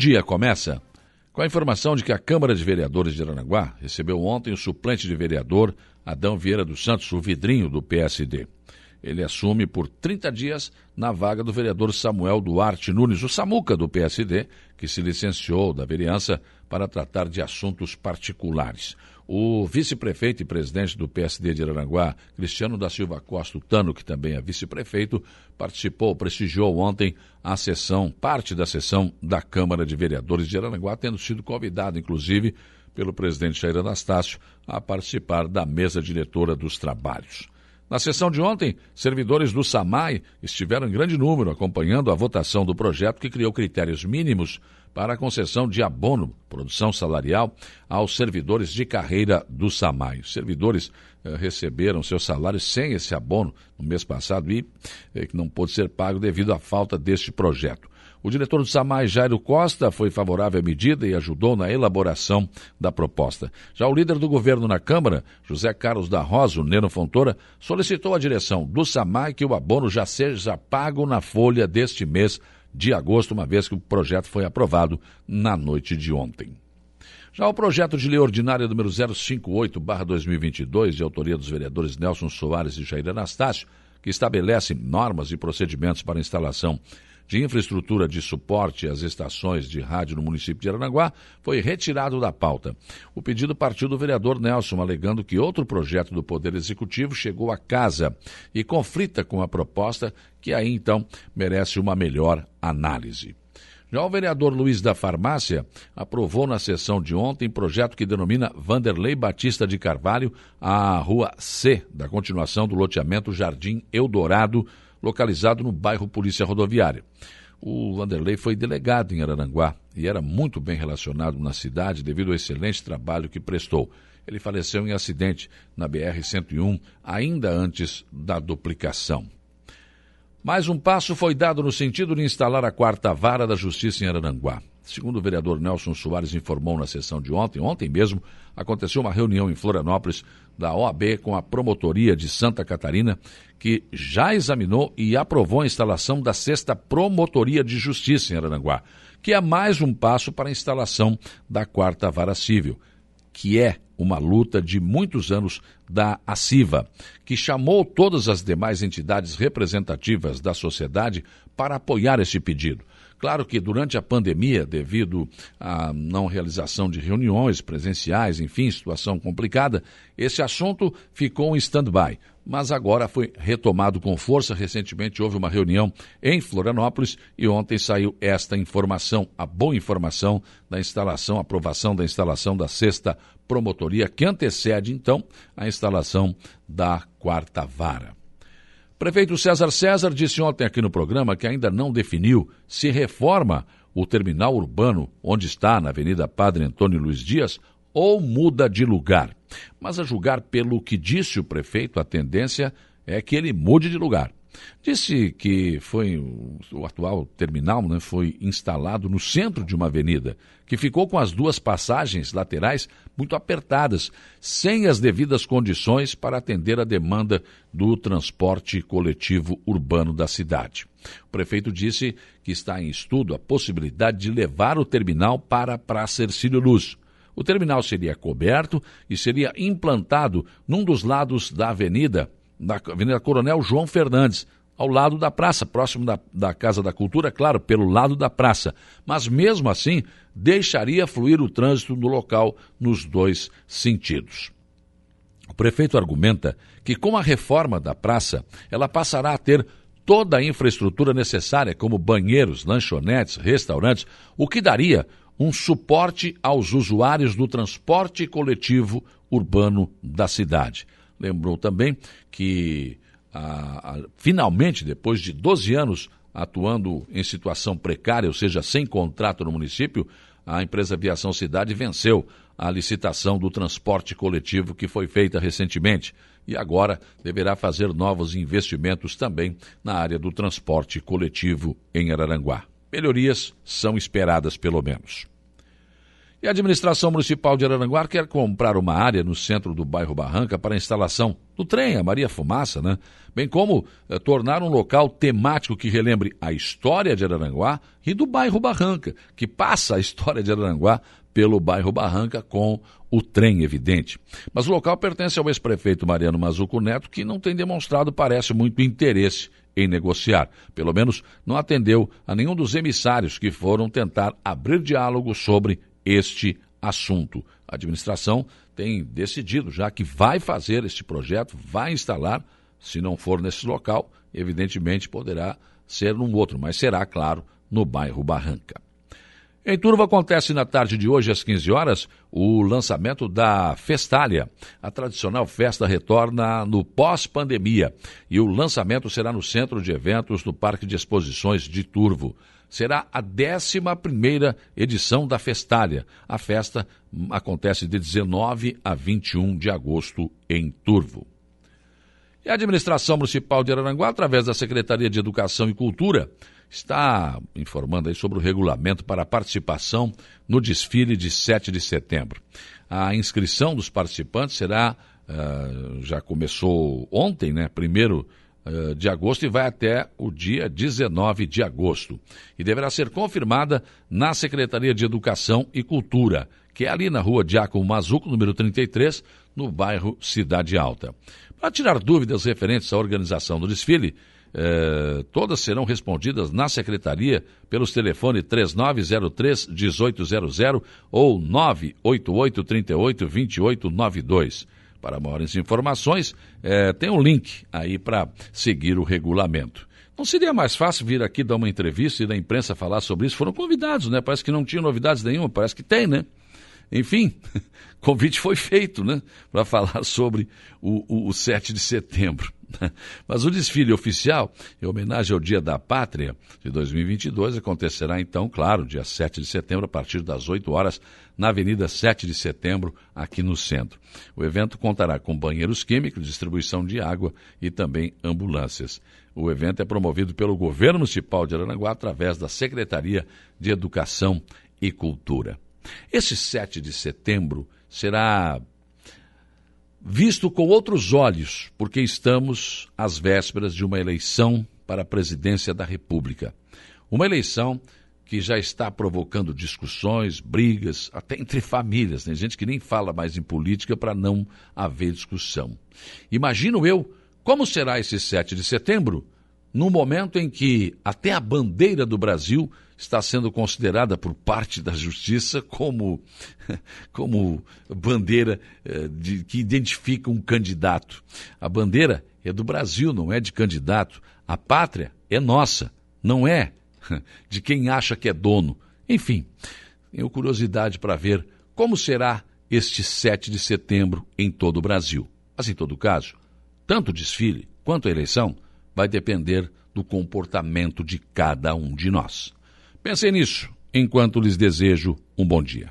dia começa com a informação de que a Câmara de Vereadores de Aranaguá recebeu ontem o suplente de vereador Adão Vieira dos Santos, o vidrinho do PSD. Ele assume por 30 dias na vaga do vereador Samuel Duarte Nunes, o Samuca do PSD, que se licenciou da vereança para tratar de assuntos particulares. O vice-prefeito e presidente do PSD de Aranguá, Cristiano da Silva Costa Tano, que também é vice-prefeito, participou, prestigiou ontem a sessão, parte da sessão da Câmara de Vereadores de Aranguá, tendo sido convidado, inclusive, pelo presidente Jair Anastácio a participar da mesa diretora dos trabalhos. Na sessão de ontem, servidores do SAMAI estiveram em grande número acompanhando a votação do projeto que criou critérios mínimos para a concessão de abono, produção salarial, aos servidores de carreira do SAMAI. Os servidores eh, receberam seus salários sem esse abono no mês passado e eh, não pôde ser pago devido à falta deste projeto. O diretor do SAMAI, Jairo Costa, foi favorável à medida e ajudou na elaboração da proposta. Já o líder do governo na Câmara, José Carlos da Rosa, o Neno Fontoura, solicitou à direção do SAMAI que o abono já seja pago na folha deste mês de agosto, uma vez que o projeto foi aprovado na noite de ontem. Já o projeto de lei ordinária número 058-2022, de autoria dos vereadores Nelson Soares e Jair Anastácio, que estabelece normas e procedimentos para instalação de infraestrutura de suporte às estações de rádio no município de Aranaguá foi retirado da pauta. O pedido partiu do vereador Nelson, alegando que outro projeto do Poder Executivo chegou à casa e conflita com a proposta, que aí então merece uma melhor análise. Já o vereador Luiz da Farmácia aprovou na sessão de ontem projeto que denomina Vanderlei Batista de Carvalho a Rua C, da continuação do loteamento Jardim Eldorado, localizado no bairro Polícia Rodoviária. O Vanderlei foi delegado em Araranguá e era muito bem relacionado na cidade devido ao excelente trabalho que prestou. Ele faleceu em acidente na BR-101 ainda antes da duplicação. Mais um passo foi dado no sentido de instalar a quarta vara da Justiça em Araranguá. Segundo o vereador Nelson Soares informou na sessão de ontem, ontem mesmo, aconteceu uma reunião em Florianópolis da OAB com a Promotoria de Santa Catarina, que já examinou e aprovou a instalação da sexta Promotoria de Justiça em Arananguá, que é mais um passo para a instalação da quarta vara civil, que é uma luta de muitos anos da ACIVA, que chamou todas as demais entidades representativas da sociedade para apoiar esse pedido. Claro que durante a pandemia, devido à não realização de reuniões presenciais, enfim, situação complicada, esse assunto ficou em stand-by. Mas agora foi retomado com força. Recentemente houve uma reunião em Florianópolis e ontem saiu esta informação, a boa informação da instalação, aprovação da instalação da sexta promotoria, que antecede então a instalação da quarta vara. Prefeito César César disse ontem aqui no programa que ainda não definiu se reforma o terminal urbano onde está, na Avenida Padre Antônio Luiz Dias, ou muda de lugar. Mas a julgar pelo que disse o prefeito, a tendência é que ele mude de lugar. Disse que foi o atual terminal né, foi instalado no centro de uma avenida, que ficou com as duas passagens laterais muito apertadas, sem as devidas condições para atender a demanda do transporte coletivo urbano da cidade. O prefeito disse que está em estudo a possibilidade de levar o terminal para a Praça Ercílio Luz. O terminal seria coberto e seria implantado num dos lados da avenida na Avenida Coronel João Fernandes, ao lado da praça, próximo da, da Casa da Cultura, claro, pelo lado da praça. Mas mesmo assim, deixaria fluir o trânsito no local nos dois sentidos. O prefeito argumenta que com a reforma da praça, ela passará a ter toda a infraestrutura necessária, como banheiros, lanchonetes, restaurantes, o que daria um suporte aos usuários do transporte coletivo urbano da cidade. Lembrou também que, a, a, finalmente, depois de 12 anos atuando em situação precária, ou seja, sem contrato no município, a empresa Viação Cidade venceu a licitação do transporte coletivo que foi feita recentemente e agora deverá fazer novos investimentos também na área do transporte coletivo em Araranguá. Melhorias são esperadas, pelo menos. E a administração municipal de Araranguá quer comprar uma área no centro do bairro Barranca para a instalação do trem, a Maria Fumaça, né? Bem como eh, tornar um local temático que relembre a história de Araranguá e do bairro Barranca, que passa a história de Araranguá pelo bairro Barranca com o trem evidente. Mas o local pertence ao ex-prefeito Mariano Mazuco Neto, que não tem demonstrado, parece, muito interesse em negociar. Pelo menos não atendeu a nenhum dos emissários que foram tentar abrir diálogo sobre este assunto. A administração tem decidido já que vai fazer este projeto, vai instalar, se não for nesse local, evidentemente poderá ser num outro, mas será, claro, no bairro Barranca. Em Turva acontece na tarde de hoje, às 15 horas, o lançamento da Festália. A tradicional festa retorna no pós-pandemia e o lançamento será no Centro de Eventos do Parque de Exposições de Turvo será a 11 edição da Festália. A festa acontece de 19 a 21 de agosto em Turvo. E a administração municipal de Araranguá, através da Secretaria de Educação e Cultura, está informando aí sobre o regulamento para a participação no desfile de 7 de setembro. A inscrição dos participantes será, uh, já começou ontem, né? Primeiro eh, de agosto e vai até o dia 19 de agosto. E deverá ser confirmada na Secretaria de Educação e Cultura, que é ali na rua Diácono Mazuco, número 33, no bairro Cidade Alta. Para tirar dúvidas referentes à organização do desfile, eh, todas serão respondidas na secretaria pelos telefones 3903-1800 ou 988 38 2892. Para maiores informações, é, tem um link aí para seguir o regulamento. Não seria mais fácil vir aqui dar uma entrevista e da imprensa falar sobre isso? Foram convidados, né? Parece que não tinha novidades nenhuma, parece que tem, né? Enfim, convite foi feito, né? Para falar sobre o, o, o 7 de setembro. Mas o desfile oficial, em homenagem ao Dia da Pátria de 2022, acontecerá então, claro, dia 7 de setembro, a partir das 8 horas, na Avenida 7 de Setembro, aqui no centro. O evento contará com banheiros químicos, distribuição de água e também ambulâncias. O evento é promovido pelo Governo Municipal de Aranaguá através da Secretaria de Educação e Cultura. Esse 7 de setembro será visto com outros olhos, porque estamos às vésperas de uma eleição para a presidência da República. Uma eleição que já está provocando discussões, brigas, até entre famílias. Tem gente que nem fala mais em política para não haver discussão. Imagino eu como será esse 7 de setembro, no momento em que até a bandeira do Brasil está sendo considerada por parte da justiça como, como bandeira eh, de, que identifica um candidato. A bandeira é do Brasil, não é de candidato. A pátria é nossa, não é de quem acha que é dono. Enfim, tenho curiosidade para ver como será este 7 de setembro em todo o Brasil. Mas, em todo caso, tanto o desfile quanto a eleição vai depender do comportamento de cada um de nós. Pensem nisso enquanto lhes desejo um bom dia.